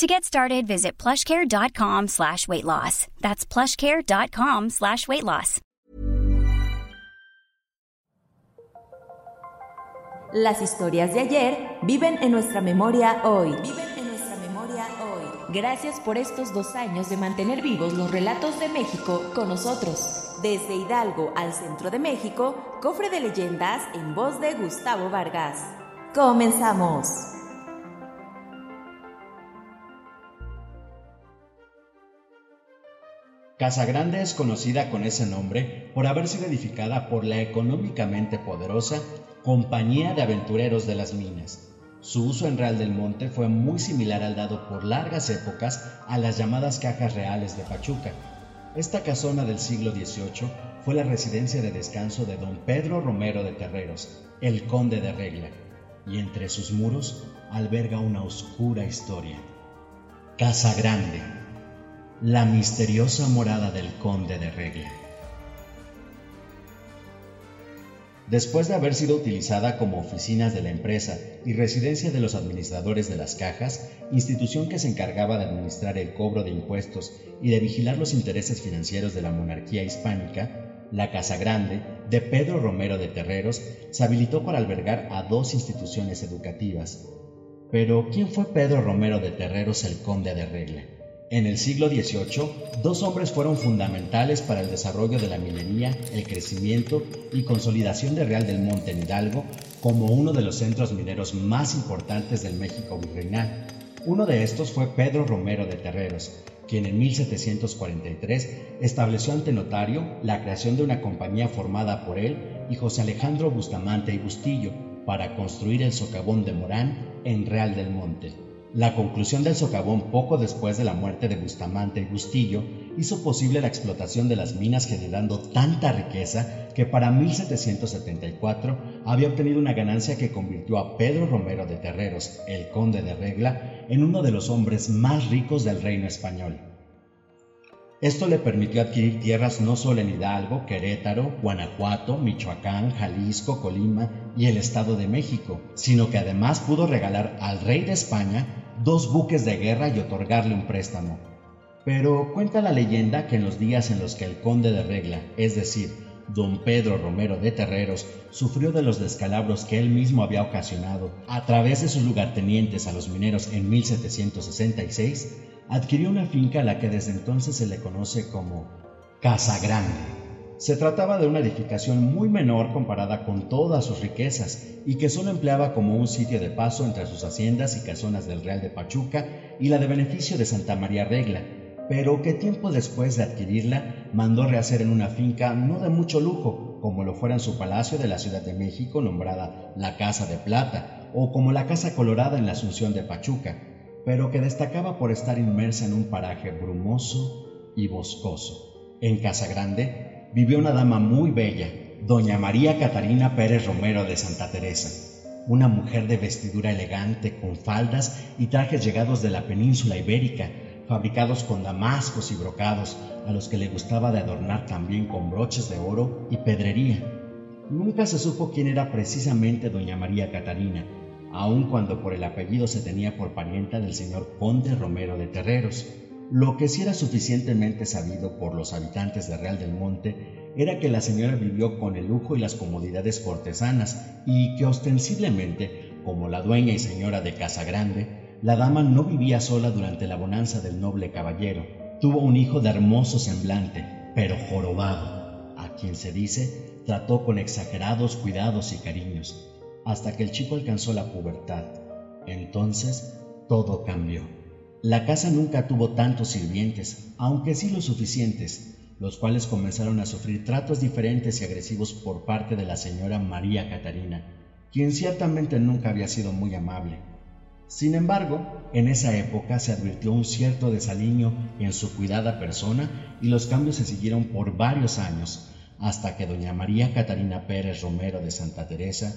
To get started, visit plushcare.com slash weight loss. That's plushcare.com slash weight loss. Las historias de ayer viven en nuestra memoria hoy. Viven en nuestra memoria hoy. Gracias por estos dos años de mantener vivos los relatos de México con nosotros. Desde Hidalgo al centro de México, cofre de leyendas en voz de Gustavo Vargas. Comenzamos. Casa Grande es conocida con ese nombre por haber sido edificada por la económicamente poderosa Compañía de Aventureros de las Minas. Su uso en Real del Monte fue muy similar al dado por largas épocas a las llamadas cajas reales de Pachuca. Esta casona del siglo XVIII fue la residencia de descanso de don Pedro Romero de Terreros, el conde de Regla, y entre sus muros alberga una oscura historia. Casa Grande la misteriosa morada del conde de Regla. Después de haber sido utilizada como oficinas de la empresa y residencia de los administradores de las cajas, institución que se encargaba de administrar el cobro de impuestos y de vigilar los intereses financieros de la monarquía hispánica, la Casa Grande, de Pedro Romero de Terreros, se habilitó para albergar a dos instituciones educativas. Pero, ¿quién fue Pedro Romero de Terreros el conde de Regla? En el siglo XVIII, dos hombres fueron fundamentales para el desarrollo de la minería, el crecimiento y consolidación de Real del Monte en Hidalgo como uno de los centros mineros más importantes del México virreinal. Uno de estos fue Pedro Romero de Terreros, quien en 1743 estableció ante notario la creación de una compañía formada por él y José Alejandro Bustamante y Bustillo para construir el socavón de Morán en Real del Monte. La conclusión del socavón poco después de la muerte de Bustamante y Bustillo hizo posible la explotación de las minas generando tanta riqueza que para 1774 había obtenido una ganancia que convirtió a Pedro Romero de Terreros, el conde de Regla, en uno de los hombres más ricos del reino español. Esto le permitió adquirir tierras no solo en Hidalgo, Querétaro, Guanajuato, Michoacán, Jalisco, Colima y el Estado de México, sino que además pudo regalar al rey de España dos buques de guerra y otorgarle un préstamo. Pero cuenta la leyenda que en los días en los que el conde de Regla, es decir, don Pedro Romero de Terreros, sufrió de los descalabros que él mismo había ocasionado a través de sus lugartenientes a los mineros en 1766, adquirió una finca a la que desde entonces se le conoce como Casa Grande. Se trataba de una edificación muy menor comparada con todas sus riquezas y que solo empleaba como un sitio de paso entre sus haciendas y casonas del Real de Pachuca y la de beneficio de Santa María Regla, pero que tiempo después de adquirirla mandó rehacer en una finca no de mucho lujo, como lo fuera en su palacio de la Ciudad de México nombrada la Casa de Plata o como la Casa Colorada en la Asunción de Pachuca, pero que destacaba por estar inmersa en un paraje brumoso y boscoso. En Casa Grande vivió una dama muy bella, doña María Catarina Pérez Romero de Santa Teresa, una mujer de vestidura elegante con faldas y trajes llegados de la península ibérica, fabricados con damascos y brocados, a los que le gustaba de adornar también con broches de oro y pedrería. Nunca se supo quién era precisamente doña María Catarina, aun cuando por el apellido se tenía por parienta del señor conde Romero de Terreros. Lo que sí era suficientemente sabido por los habitantes de Real del Monte era que la señora vivió con el lujo y las comodidades cortesanas y que ostensiblemente, como la dueña y señora de Casa Grande, la dama no vivía sola durante la bonanza del noble caballero. Tuvo un hijo de hermoso semblante, pero jorobado, a quien se dice trató con exagerados cuidados y cariños, hasta que el chico alcanzó la pubertad. Entonces todo cambió. La casa nunca tuvo tantos sirvientes, aunque sí los suficientes, los cuales comenzaron a sufrir tratos diferentes y agresivos por parte de la señora María Catarina, quien ciertamente nunca había sido muy amable. Sin embargo, en esa época se advirtió un cierto desaliño en su cuidada persona y los cambios se siguieron por varios años, hasta que doña María Catarina Pérez Romero de Santa Teresa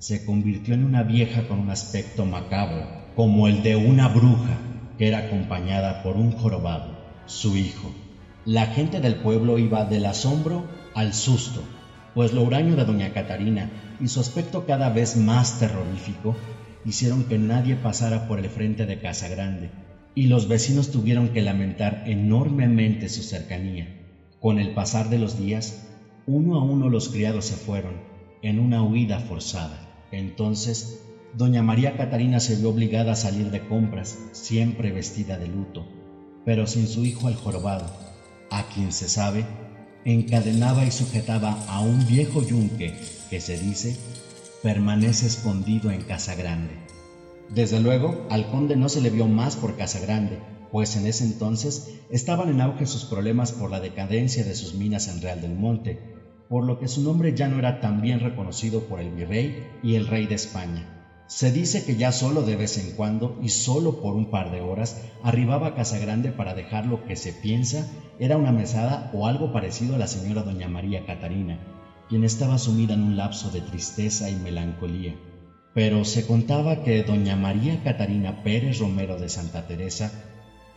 se convirtió en una vieja con un aspecto macabro, como el de una bruja, que era acompañada por un jorobado, su hijo. La gente del pueblo iba del asombro al susto, pues lo huraño de doña Catarina y su aspecto cada vez más terrorífico hicieron que nadie pasara por el frente de Casa Grande, y los vecinos tuvieron que lamentar enormemente su cercanía. Con el pasar de los días, uno a uno los criados se fueron, en una huida forzada. Entonces, doña María Catarina se vio obligada a salir de compras, siempre vestida de luto, pero sin su hijo el jorobado, a quien se sabe, encadenaba y sujetaba a un viejo yunque que se dice permanece escondido en Casa Grande. Desde luego, al conde no se le vio más por Casa Grande, pues en ese entonces estaban en auge sus problemas por la decadencia de sus minas en Real del Monte, por lo que su nombre ya no era tan bien reconocido por el virrey y el rey de España. Se dice que ya solo de vez en cuando y solo por un par de horas arribaba a Casa Grande para dejar lo que se piensa era una mesada o algo parecido a la señora doña María Catarina, quien estaba sumida en un lapso de tristeza y melancolía. Pero se contaba que doña María Catarina Pérez Romero de Santa Teresa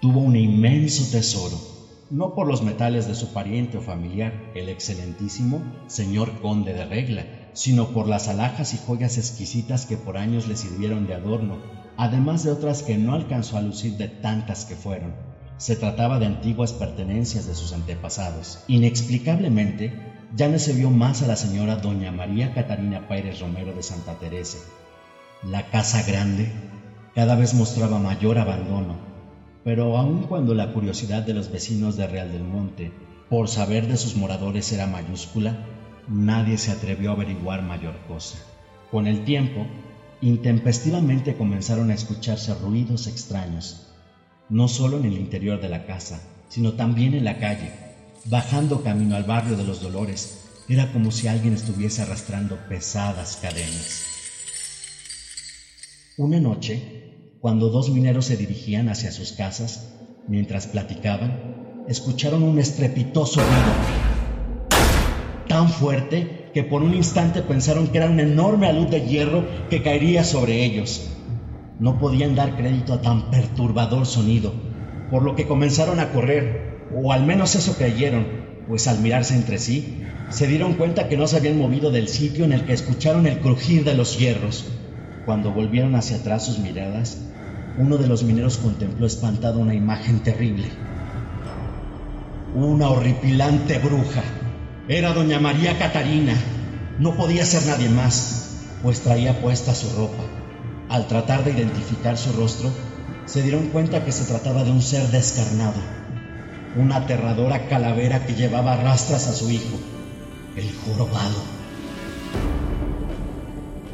tuvo un inmenso tesoro no por los metales de su pariente o familiar, el excelentísimo señor conde de regla, sino por las alhajas y joyas exquisitas que por años le sirvieron de adorno, además de otras que no alcanzó a lucir de tantas que fueron. Se trataba de antiguas pertenencias de sus antepasados. Inexplicablemente, ya no se vio más a la señora doña María Catarina Pérez Romero de Santa Teresa. La casa grande cada vez mostraba mayor abandono, pero aun cuando la curiosidad de los vecinos de Real del Monte por saber de sus moradores era mayúscula, nadie se atrevió a averiguar mayor cosa. Con el tiempo, intempestivamente comenzaron a escucharse ruidos extraños, no solo en el interior de la casa, sino también en la calle. Bajando camino al barrio de los Dolores, era como si alguien estuviese arrastrando pesadas cadenas. Una noche, cuando dos mineros se dirigían hacia sus casas, mientras platicaban, escucharon un estrepitoso ruido, tan fuerte que por un instante pensaron que era una enorme alud de hierro que caería sobre ellos. No podían dar crédito a tan perturbador sonido, por lo que comenzaron a correr, o al menos eso creyeron, pues al mirarse entre sí, se dieron cuenta que no se habían movido del sitio en el que escucharon el crujir de los hierros. Cuando volvieron hacia atrás sus miradas, uno de los mineros contempló espantado una imagen terrible. Una horripilante bruja. Era doña María Catarina. No podía ser nadie más, pues traía puesta su ropa. Al tratar de identificar su rostro, se dieron cuenta que se trataba de un ser descarnado, una aterradora calavera que llevaba rastras a su hijo, el jorobado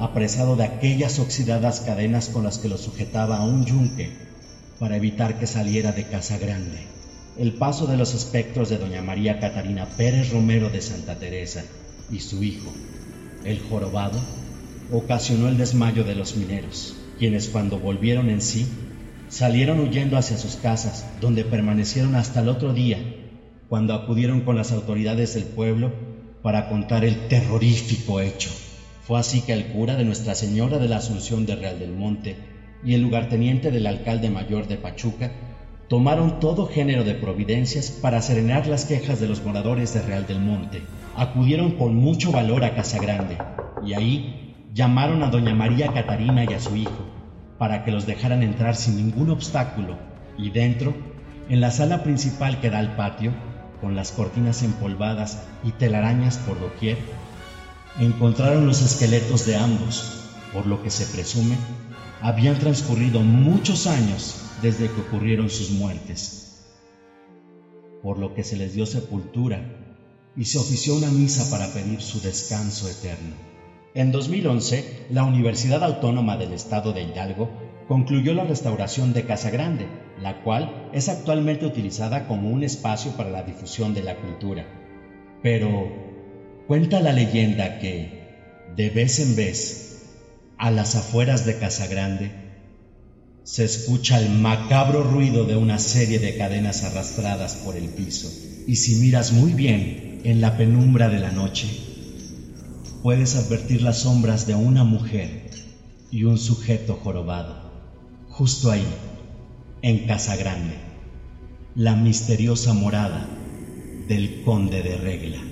apresado de aquellas oxidadas cadenas con las que lo sujetaba a un yunque para evitar que saliera de Casa Grande. El paso de los espectros de doña María Catarina Pérez Romero de Santa Teresa y su hijo, el jorobado, ocasionó el desmayo de los mineros, quienes cuando volvieron en sí, salieron huyendo hacia sus casas, donde permanecieron hasta el otro día, cuando acudieron con las autoridades del pueblo para contar el terrorífico hecho. Fue así que el cura de Nuestra Señora de la Asunción de Real del Monte y el lugarteniente del alcalde mayor de Pachuca tomaron todo género de providencias para serenar las quejas de los moradores de Real del Monte. Acudieron con mucho valor a Casa Grande y ahí llamaron a doña María Catarina y a su hijo para que los dejaran entrar sin ningún obstáculo y dentro, en la sala principal que da al patio, con las cortinas empolvadas y telarañas por doquier, encontraron los esqueletos de ambos, por lo que se presume habían transcurrido muchos años desde que ocurrieron sus muertes, por lo que se les dio sepultura y se ofició una misa para pedir su descanso eterno. En 2011, la Universidad Autónoma del Estado de Hidalgo concluyó la restauración de Casa Grande, la cual es actualmente utilizada como un espacio para la difusión de la cultura. Pero, Cuenta la leyenda que, de vez en vez, a las afueras de Casa Grande, se escucha el macabro ruido de una serie de cadenas arrastradas por el piso. Y si miras muy bien, En la penumbra de la noche, puedes advertir las sombras de una mujer y un sujeto jorobado. Justo ahí, en Casa Grande, la misteriosa morada del conde de regla.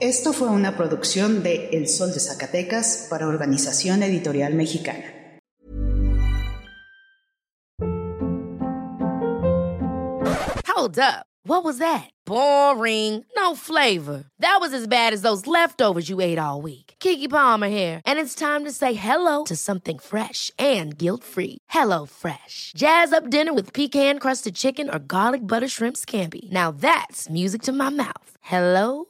Esto fue una producción de El Sol de Zacatecas para Organización Editorial Mexicana. Hold up. What was that? Boring. No flavor. That was as bad as those leftovers you ate all week. Kiki Palmer here, and it's time to say hello to something fresh and guilt-free. Hello Fresh. Jazz up dinner with pecan-crusted chicken or garlic butter shrimp scampi. Now that's music to my mouth. Hello